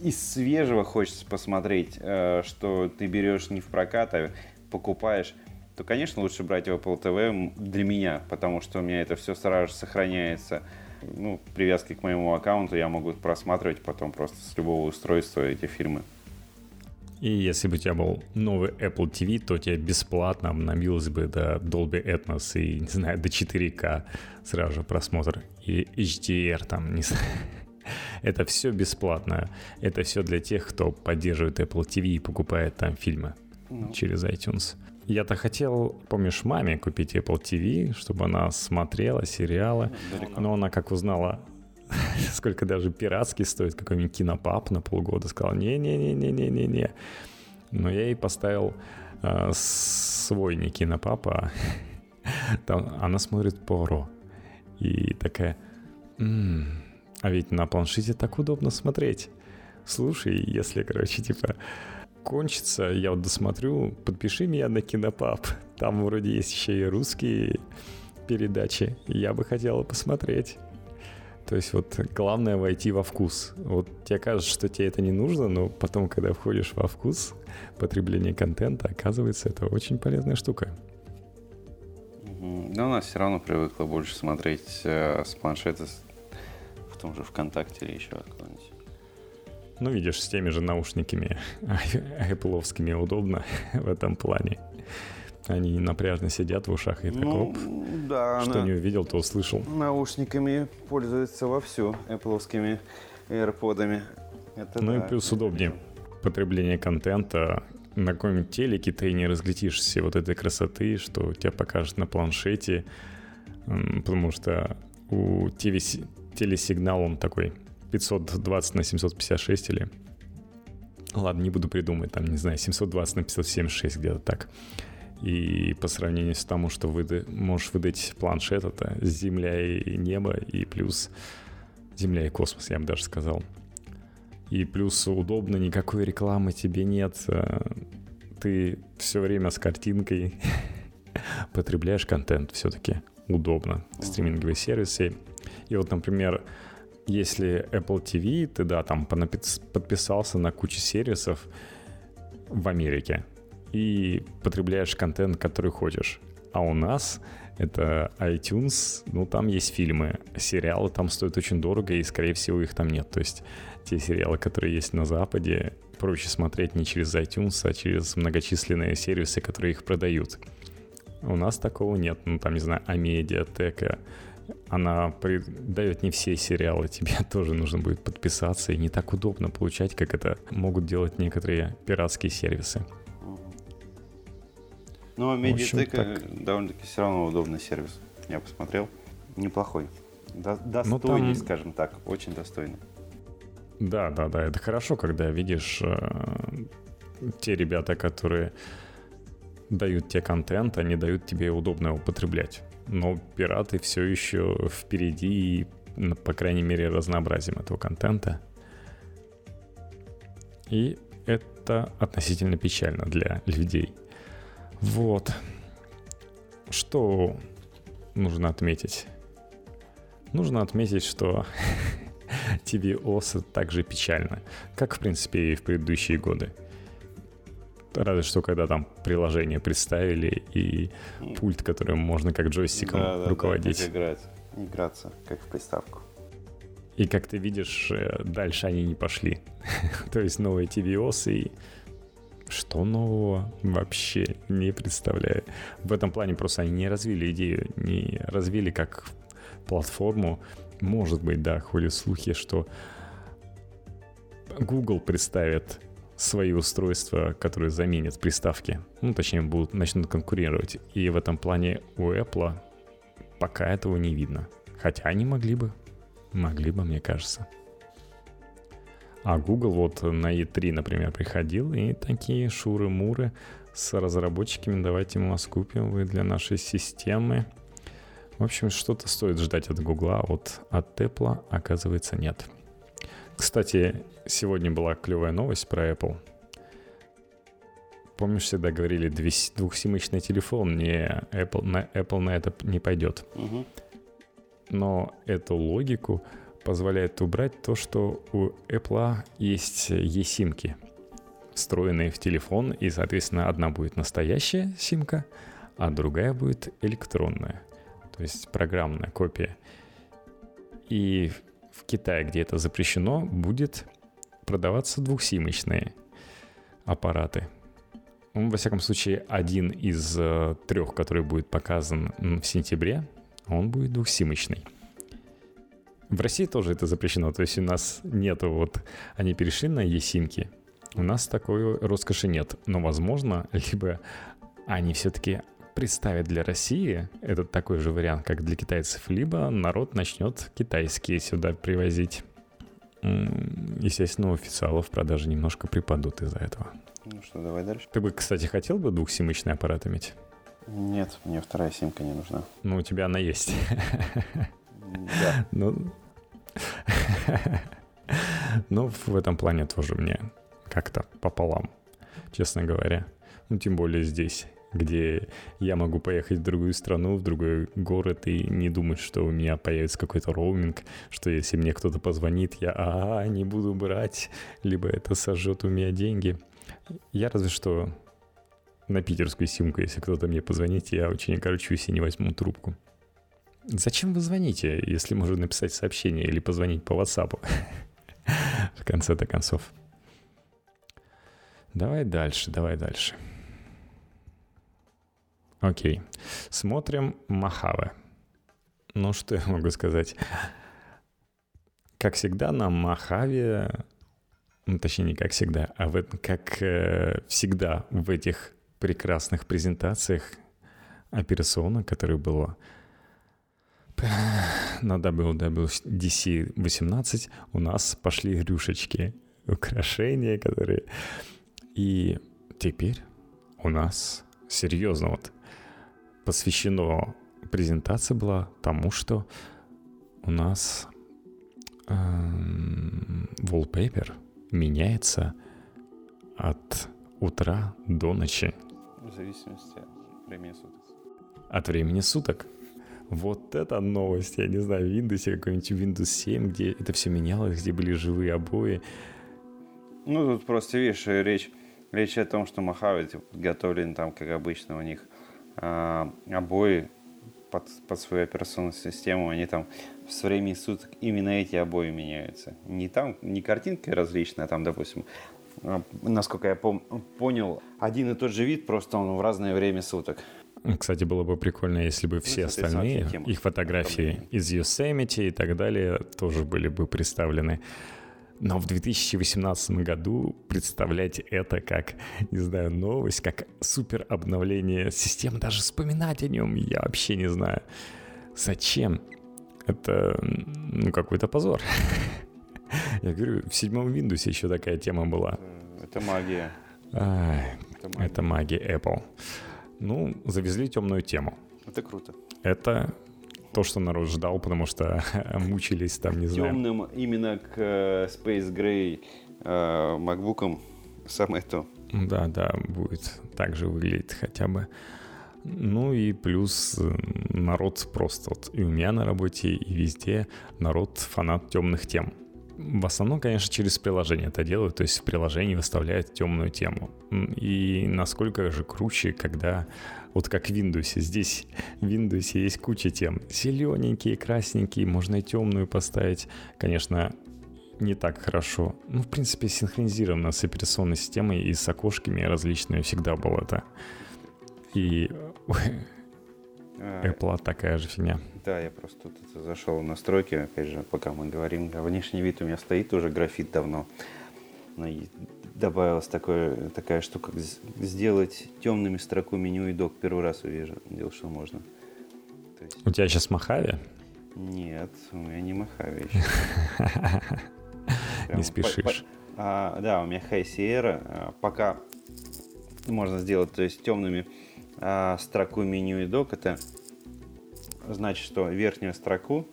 Speaker 1: из свежего хочется посмотреть, э, что ты берешь не в прокат, а покупаешь то, конечно, лучше брать Apple TV для меня, потому что у меня это все сразу же сохраняется. Ну, привязки к моему аккаунту я могу просматривать потом просто с любого устройства эти фильмы.
Speaker 2: И если бы у тебя был новый Apple TV, то тебе бесплатно обновилось бы до Dolby Atmos и, не знаю, до 4K сразу же просмотр. И HDR там, не знаю. Это все бесплатно. Это все для тех, кто поддерживает Apple TV и покупает там фильмы ну. через iTunes. Я-то хотел, помнишь, маме купить Apple TV, чтобы она смотрела сериалы, Далеко. но она как узнала, сколько даже пиратский стоит, какой-нибудь кинопап на полгода, сказала, не-не-не-не-не-не-не. Но я ей поставил э, свой не кинопап, а там она смотрит Поро. И такая, м-м, а ведь на планшете так удобно смотреть. Слушай, если, короче, типа, кончится, я вот досмотрю, подпиши меня на Кинопап. Там вроде есть еще и русские передачи. Я бы хотела посмотреть. То есть вот главное войти во вкус. Вот тебе кажется, что тебе это не нужно, но потом, когда входишь во вкус потребления контента, оказывается, это очень полезная штука.
Speaker 1: Но она все равно привыкла больше смотреть э, с планшета в том же ВКонтакте или еще откуда-нибудь.
Speaker 2: Ну, видишь, с теми же наушниками apple удобно в этом плане. Они напряжно сидят в ушах и так ну, оп, да, что не увидел, то услышал.
Speaker 1: Наушниками пользуются вовсю, apple AirPod'ами.
Speaker 2: Это ну да. и плюс удобнее потребление контента. На каком-нибудь телеке ты не разглядишь все вот этой красоты, что тебя покажет на планшете, потому что у телесигнал он такой 520 на 756 или... Ладно, не буду придумать, там, не знаю, 720 на 576 где-то так. И по сравнению с тому, что вы можешь выдать планшет, это Земля и небо, и плюс Земля и космос, я бы даже сказал. И плюс удобно, никакой рекламы тебе нет. Э, ты все время с картинкой потребляешь контент все-таки удобно. Стриминговые сервисы. И вот, например, если Apple TV, ты, да, там подписался на кучу сервисов в Америке и потребляешь контент, который хочешь. А у нас это iTunes, ну, там есть фильмы. Сериалы там стоят очень дорого, и, скорее всего, их там нет. То есть те сериалы, которые есть на Западе, проще смотреть не через iTunes, а через многочисленные сервисы, которые их продают. У нас такого нет. Ну, там, не знаю, Амедиатека, она дает не все сериалы, тебе тоже нужно будет подписаться, и не так удобно получать, как это могут делать некоторые пиратские сервисы.
Speaker 1: Ну, а Медиатека так... довольно-таки все равно удобный сервис. Я посмотрел. Неплохой. До- достойный, ну, там... скажем так, очень достойный.
Speaker 2: Да, да, да, это хорошо, когда видишь э, те ребята, которые дают тебе контент, они дают тебе удобно употреблять. Но пираты все еще впереди и, по крайней мере, разнообразием этого контента. И это относительно печально для людей. Вот. Что нужно отметить? Нужно отметить, что tvOS также печально, как, в принципе, и в предыдущие годы. Разве что когда там приложение представили и пульт, которым можно как джойстиком да, руководить. Да,
Speaker 1: как играть, играться, как в приставку.
Speaker 2: И как ты видишь, э, дальше они не пошли. То есть новые tvOS и что нового вообще не представляю. В этом плане просто они не развили идею, не развили как платформу. Может быть, да, ходят слухи, что Google представит свои устройства, которые заменят приставки. Ну, точнее, будут, начнут конкурировать. И в этом плане у Apple пока этого не видно. Хотя они могли бы. Могли бы, мне кажется. А Google вот на E3, например, приходил и такие шуры-муры с разработчиками. Давайте мы вас купим, вы для нашей системы. В общем, что-то стоит ждать от Google, а вот от Apple, оказывается, нет. Кстати, сегодня была клевая новость про Apple. Помнишь, всегда говорили, двухсимочный телефон, не Apple, на Apple на это не пойдет. Угу. Но эту логику позволяет убрать то, что у Apple есть eSIM-ки, встроенные в телефон, и, соответственно, одна будет настоящая симка, а другая будет электронная, то есть программная копия. И в Китае, где это запрещено, будет продаваться двухсимочные аппараты. Ну, во всяком случае, один из э, трех, который будет показан в сентябре, он будет двухсимочный. В России тоже это запрещено, то есть у нас нету вот, они перешли на есимки, у нас такой роскоши нет, но возможно, либо они все-таки представят для России этот такой же вариант, как для китайцев, либо народ начнет китайские сюда привозить. Естественно, у официалов продажи немножко припадут из-за этого.
Speaker 1: Ну что, давай дальше.
Speaker 2: Ты бы, кстати, хотел бы двухсимочный аппарат иметь?
Speaker 1: Нет, мне вторая симка не нужна.
Speaker 2: Ну, у тебя она есть.
Speaker 1: Да.
Speaker 2: Ну, ну, в этом плане тоже мне как-то пополам, честно говоря. Ну, тем более здесь, где я могу поехать в другую страну, в другой город и не думать, что у меня появится какой-то роуминг, что если мне кто-то позвонит, я а, не буду брать, либо это сожжет у меня деньги. Я разве что на питерскую симку, если кто-то мне позвонит, я очень огорчусь и не возьму трубку. Зачем вы звоните, если можно написать сообщение или позвонить по WhatsApp? В конце-то концов. Давай дальше, давай дальше. Окей. Смотрим Махаве. Ну, что я могу сказать? Как всегда, на Махаве, ну, точнее, не как всегда, а в, как э, всегда в этих прекрасных презентациях операционно, которые было на WWDC 18 у нас пошли рюшечки, украшения, которые... И теперь у нас серьезно вот посвящено презентация была тому, что у нас эм, wallpaper меняется от утра до ночи.
Speaker 1: В зависимости от времени суток.
Speaker 2: От времени суток. Вот это новость, я не знаю, в Windows, какой-нибудь Windows 7, где это все менялось, где были живые обои.
Speaker 1: Ну, тут просто, видишь, речь, речь о том, что Махави подготовлены там, как обычно, у них э, обои под, под свою операционную систему, они там с времени суток именно эти обои меняются. Не там, не картинка различная, а там, допустим, а, насколько я пом- понял, один и тот же вид, просто он в разное время суток.
Speaker 2: Кстати, было бы прикольно, если бы ну, все ну, остальные, их фотографии из Yosemite и так далее тоже были бы представлены. Но в 2018 году представлять это как, не знаю, новость, как супер обновление системы, даже вспоминать о нем я вообще не знаю. Зачем? Это, ну, какой-то позор. Я говорю, в седьмом Windows еще такая тема была.
Speaker 1: Это магия.
Speaker 2: Это, магия. это магия Apple. Ну, завезли темную тему.
Speaker 1: Это круто.
Speaker 2: Это то, что народ ждал, потому что мучились там, не знаю.
Speaker 1: Темным именно к э, Space Gray э, MacBook самое то.
Speaker 2: Да, да, будет так же выглядеть хотя бы. Ну и плюс э, народ просто вот и у меня на работе, и везде народ фанат темных тем. В основном, конечно, через приложение это делают, то есть в приложении выставляют темную тему. И насколько же круче, когда вот как в Windows. Здесь в Windows есть куча тем. Зелененькие, красненькие, можно и темную поставить. Конечно, не так хорошо. Ну, в принципе, синхронизировано с операционной системой и с окошками различными всегда было это. И а, Apple такая же фигня.
Speaker 1: Да, я просто тут зашел в настройки, опять же, пока мы говорим. Внешний вид у меня стоит уже графит давно. Добавилась такое, такая штука, сделать темными строку меню и док. Первый раз увижу, делал, что можно.
Speaker 2: Есть... У тебя сейчас Махави?
Speaker 1: Нет, у меня не Махави еще.
Speaker 2: Не спешишь.
Speaker 1: А, да, у меня High Sierra. А, пока можно сделать, то есть темными а, строку меню и док, это значит, что верхнюю строку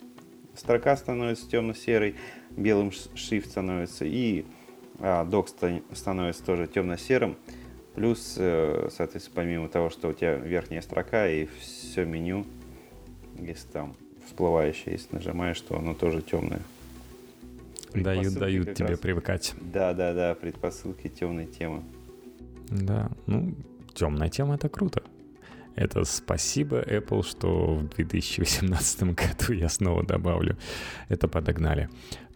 Speaker 1: строка становится темно-серой, белым шрифт становится, и а, док становится тоже темно-серым. Плюс, э, соответственно, помимо того, что у тебя верхняя строка и все меню, если там всплывающее, если нажимаешь, то оно тоже темное.
Speaker 2: Дают, дают тебе раз. привыкать.
Speaker 1: Да, да, да, предпосылки темной темы.
Speaker 2: Да, ну, темная тема это круто. Это спасибо Apple, что в 2018 году я снова добавлю. Это подогнали.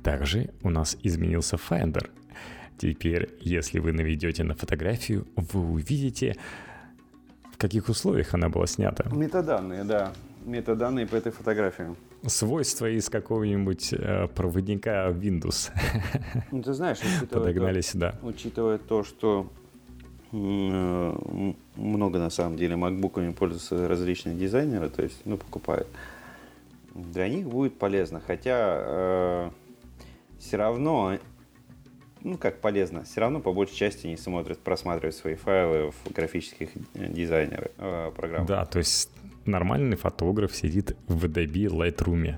Speaker 2: Также у нас изменился Finder. Теперь, если вы наведете на фотографию, вы увидите, в каких условиях она была снята.
Speaker 1: Метаданные, да. Метаданные по этой фотографии.
Speaker 2: Свойства из какого-нибудь э, проводника Windows.
Speaker 1: Ну, ты знаешь,
Speaker 2: подогнали то, сюда.
Speaker 1: Учитывая то, что много на самом деле макбуками пользуются различные дизайнеры, то есть, ну, покупают. Для них будет полезно, хотя э, все равно, ну, как полезно, все равно по большей части не смотрят, просматривают свои файлы в графических дизайнерах э, программах.
Speaker 2: Да, то есть нормальный фотограф сидит в Adobe Lightroom,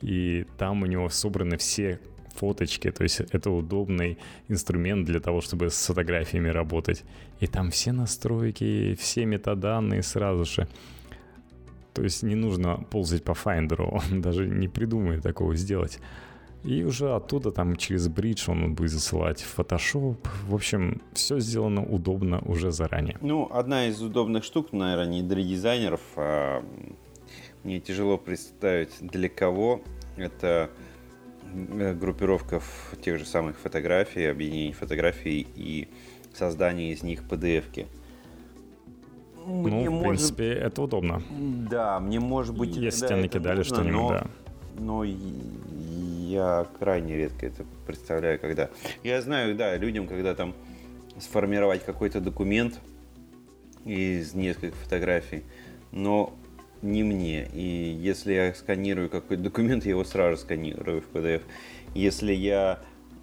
Speaker 2: и там у него собраны все фоточки, то есть это удобный инструмент для того, чтобы с фотографиями работать. И там все настройки, все метаданные сразу же. То есть не нужно ползать по Finder, он даже не придумает такого сделать. И уже оттуда там через бридж он будет засылать в Photoshop. В общем, все сделано удобно уже заранее.
Speaker 1: Ну, одна из удобных штук, наверное, не для дизайнеров, а мне тяжело представить для кого. Это Э, группировка тех же самых фотографий, объединение фотографий и создание из них PDF-ки.
Speaker 2: Мне ну, в может... принципе, это удобно.
Speaker 1: Да, мне может быть...
Speaker 2: Если тебя накидали что-нибудь,
Speaker 1: но,
Speaker 2: да.
Speaker 1: Но я крайне редко это представляю, когда... Я знаю, да, людям, когда там сформировать какой-то документ из нескольких фотографий, но не мне. И если я сканирую какой-то документ, я его сразу сканирую в PDF. Если я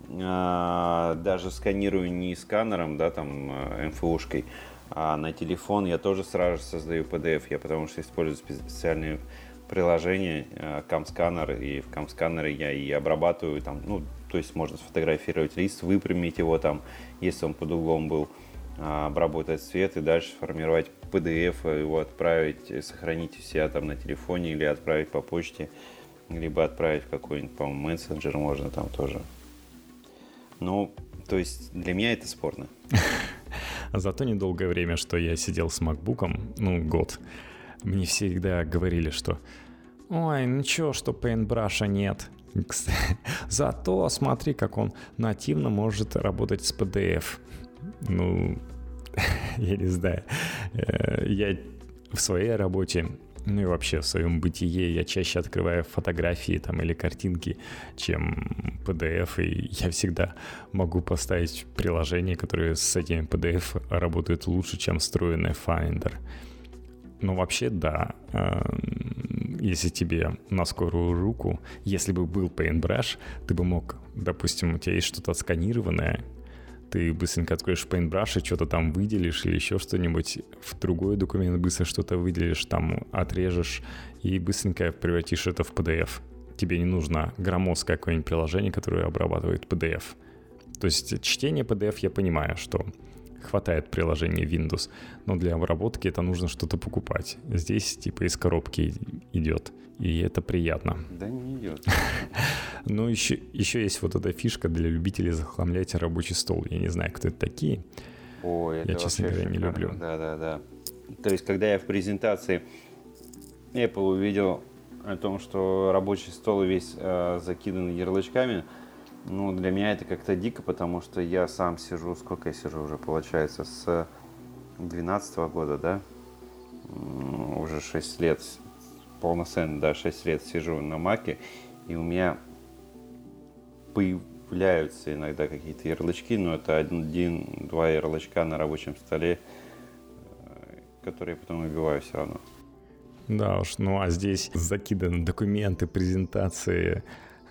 Speaker 1: э, даже сканирую не сканером, да, там, э, МФУшкой, а на телефон я тоже сразу создаю PDF, я потому что использую специальные приложения, э, камсканер, и в камсканере я и обрабатываю там, ну, то есть можно сфотографировать лист, выпрямить его там, если он под углом был, а, обработать цвет и дальше сформировать PDF, его отправить, сохранить у себя там на телефоне или отправить по почте, либо отправить в какой-нибудь, по-моему, мессенджер можно там тоже. Ну, то есть для меня это спорно.
Speaker 2: За то недолгое время, что я сидел с макбуком, ну, год, мне всегда говорили, что «Ой, ничего, что пейнтбраша нет». Зато смотри, как он нативно может работать с PDF. Ну, я не знаю. Э, я в своей работе ну и вообще в своем бытие я чаще открываю фотографии там или картинки, чем PDF, и я всегда могу поставить приложение, которое с этим PDF работает лучше, чем встроенный Finder. Ну, вообще, да. Эм, если тебе на скорую руку, если бы был Paintbrush, ты бы мог, допустим, у тебя есть что-то отсканированное, ты быстренько откроешь Paintbrush и что-то там выделишь или еще что-нибудь, в другой документ быстро что-то выделишь, там отрежешь и быстренько превратишь это в PDF. Тебе не нужно громоздкое какое-нибудь приложение, которое обрабатывает PDF. То есть чтение PDF я понимаю, что хватает приложения Windows, но для обработки это нужно что-то покупать. Здесь типа из коробки идет, и это приятно.
Speaker 1: Да не идет.
Speaker 2: Ну, еще, еще есть вот эта фишка для любителей захламлять рабочий стол. Я не знаю, кто это такие.
Speaker 1: Ой, это
Speaker 2: я, честно говоря, не люблю.
Speaker 1: Да, да, да. То есть, когда я в презентации Apple увидел о том, что рабочий стол весь э, закидан ярлычками, ну, для меня это как-то дико, потому что я сам сижу, сколько я сижу уже, получается, с 12 года, да? Уже 6 лет, полноценно, да, 6 лет сижу на Маке, и у меня появляются иногда какие-то ярлычки, но это один-два ярлычка на рабочем столе, э, которые я потом убиваю все равно.
Speaker 2: Да уж, ну а здесь закиданы документы, презентации,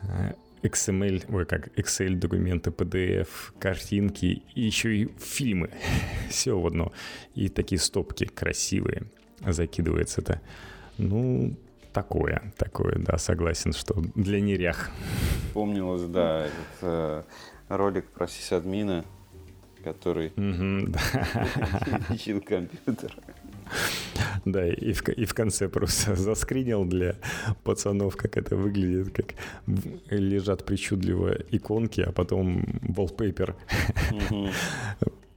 Speaker 2: э, XML, ой, как Excel документы, PDF, картинки и еще и фильмы. Все в одно. И такие стопки красивые закидывается это. Ну, такое, такое, да, согласен, что для нерях.
Speaker 1: Помнилось, да, этот э, ролик про сисадмина, который да. компьютер.
Speaker 2: Да, и в, и в конце просто заскринил для пацанов, как это выглядит, как лежат причудливо иконки, а потом wallpaper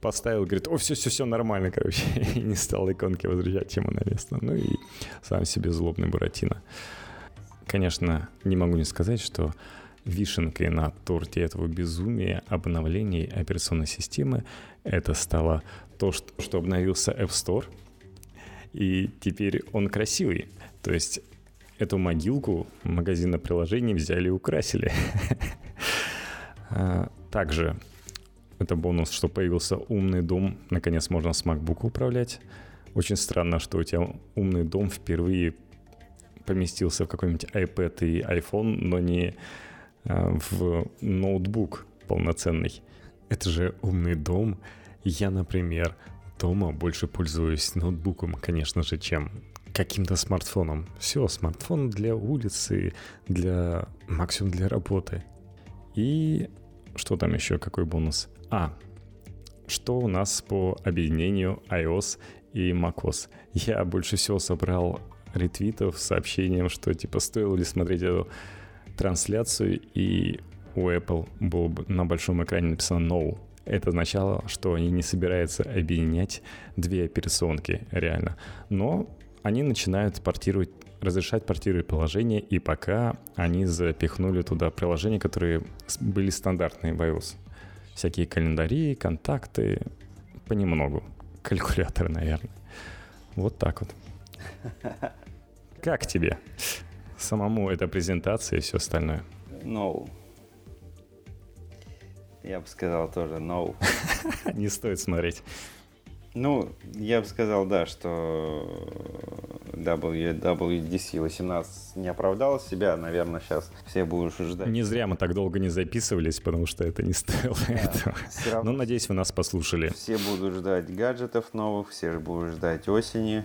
Speaker 2: поставил, говорит, о, все-все-все нормально, короче, и не стал иконки возвращать тему на место. Ну и сам себе злобный Буратино. Конечно, не могу не сказать, что вишенкой на торте этого безумия обновлений операционной системы это стало то, что, обновился App Store — и теперь он красивый. То есть эту могилку магазина приложений взяли и украсили. А, также это бонус, что появился умный дом. Наконец можно с MacBook управлять. Очень странно, что у тебя умный дом впервые поместился в какой-нибудь iPad и iPhone, но не в ноутбук полноценный. Это же умный дом. Я, например, дома больше пользуюсь ноутбуком, конечно же, чем каким-то смартфоном. Все, смартфон для улицы, для максимум для работы. И что там еще, какой бонус? А, что у нас по объединению iOS и macOS? Я больше всего собрал ретвитов с сообщением, что типа стоило ли смотреть эту трансляцию, и у Apple было бы на большом экране написано no. Это означало, что они не собираются объединять две операционки реально. Но они начинают портировать разрешать портировать приложения, и пока они запихнули туда приложения, которые были стандартные в iOS. Всякие календари, контакты, понемногу. Калькуляторы, наверное. Вот так вот. Как тебе? Самому эта презентация и все остальное?
Speaker 1: Ну, я бы сказал тоже no.
Speaker 2: Не стоит смотреть.
Speaker 1: Ну, я бы сказал, да, что WWDC 18 не оправдал себя, наверное, сейчас все будут ждать.
Speaker 2: Не зря мы так долго не записывались, потому что это не стоило да, этого. Равно, Но надеюсь, вы нас послушали.
Speaker 1: Все будут ждать гаджетов новых, все будут ждать осени.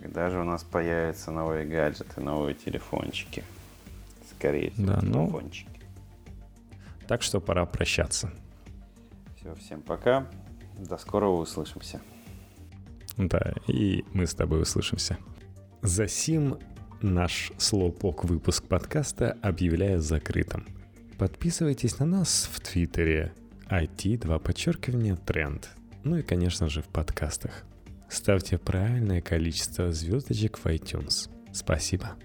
Speaker 1: Когда же у нас появятся новые гаджеты, новые телефончики? Скорее всего, да, ну, телефончики.
Speaker 2: Так что пора прощаться.
Speaker 1: Все, всем пока. До скорого услышимся.
Speaker 2: Да, и мы с тобой услышимся. За сим наш слоупок выпуск подкаста объявляю закрытым. Подписывайтесь на нас в Твиттере IT, два подчеркивания, тренд. Ну и, конечно же, в подкастах. Ставьте правильное количество звездочек в iTunes. Спасибо.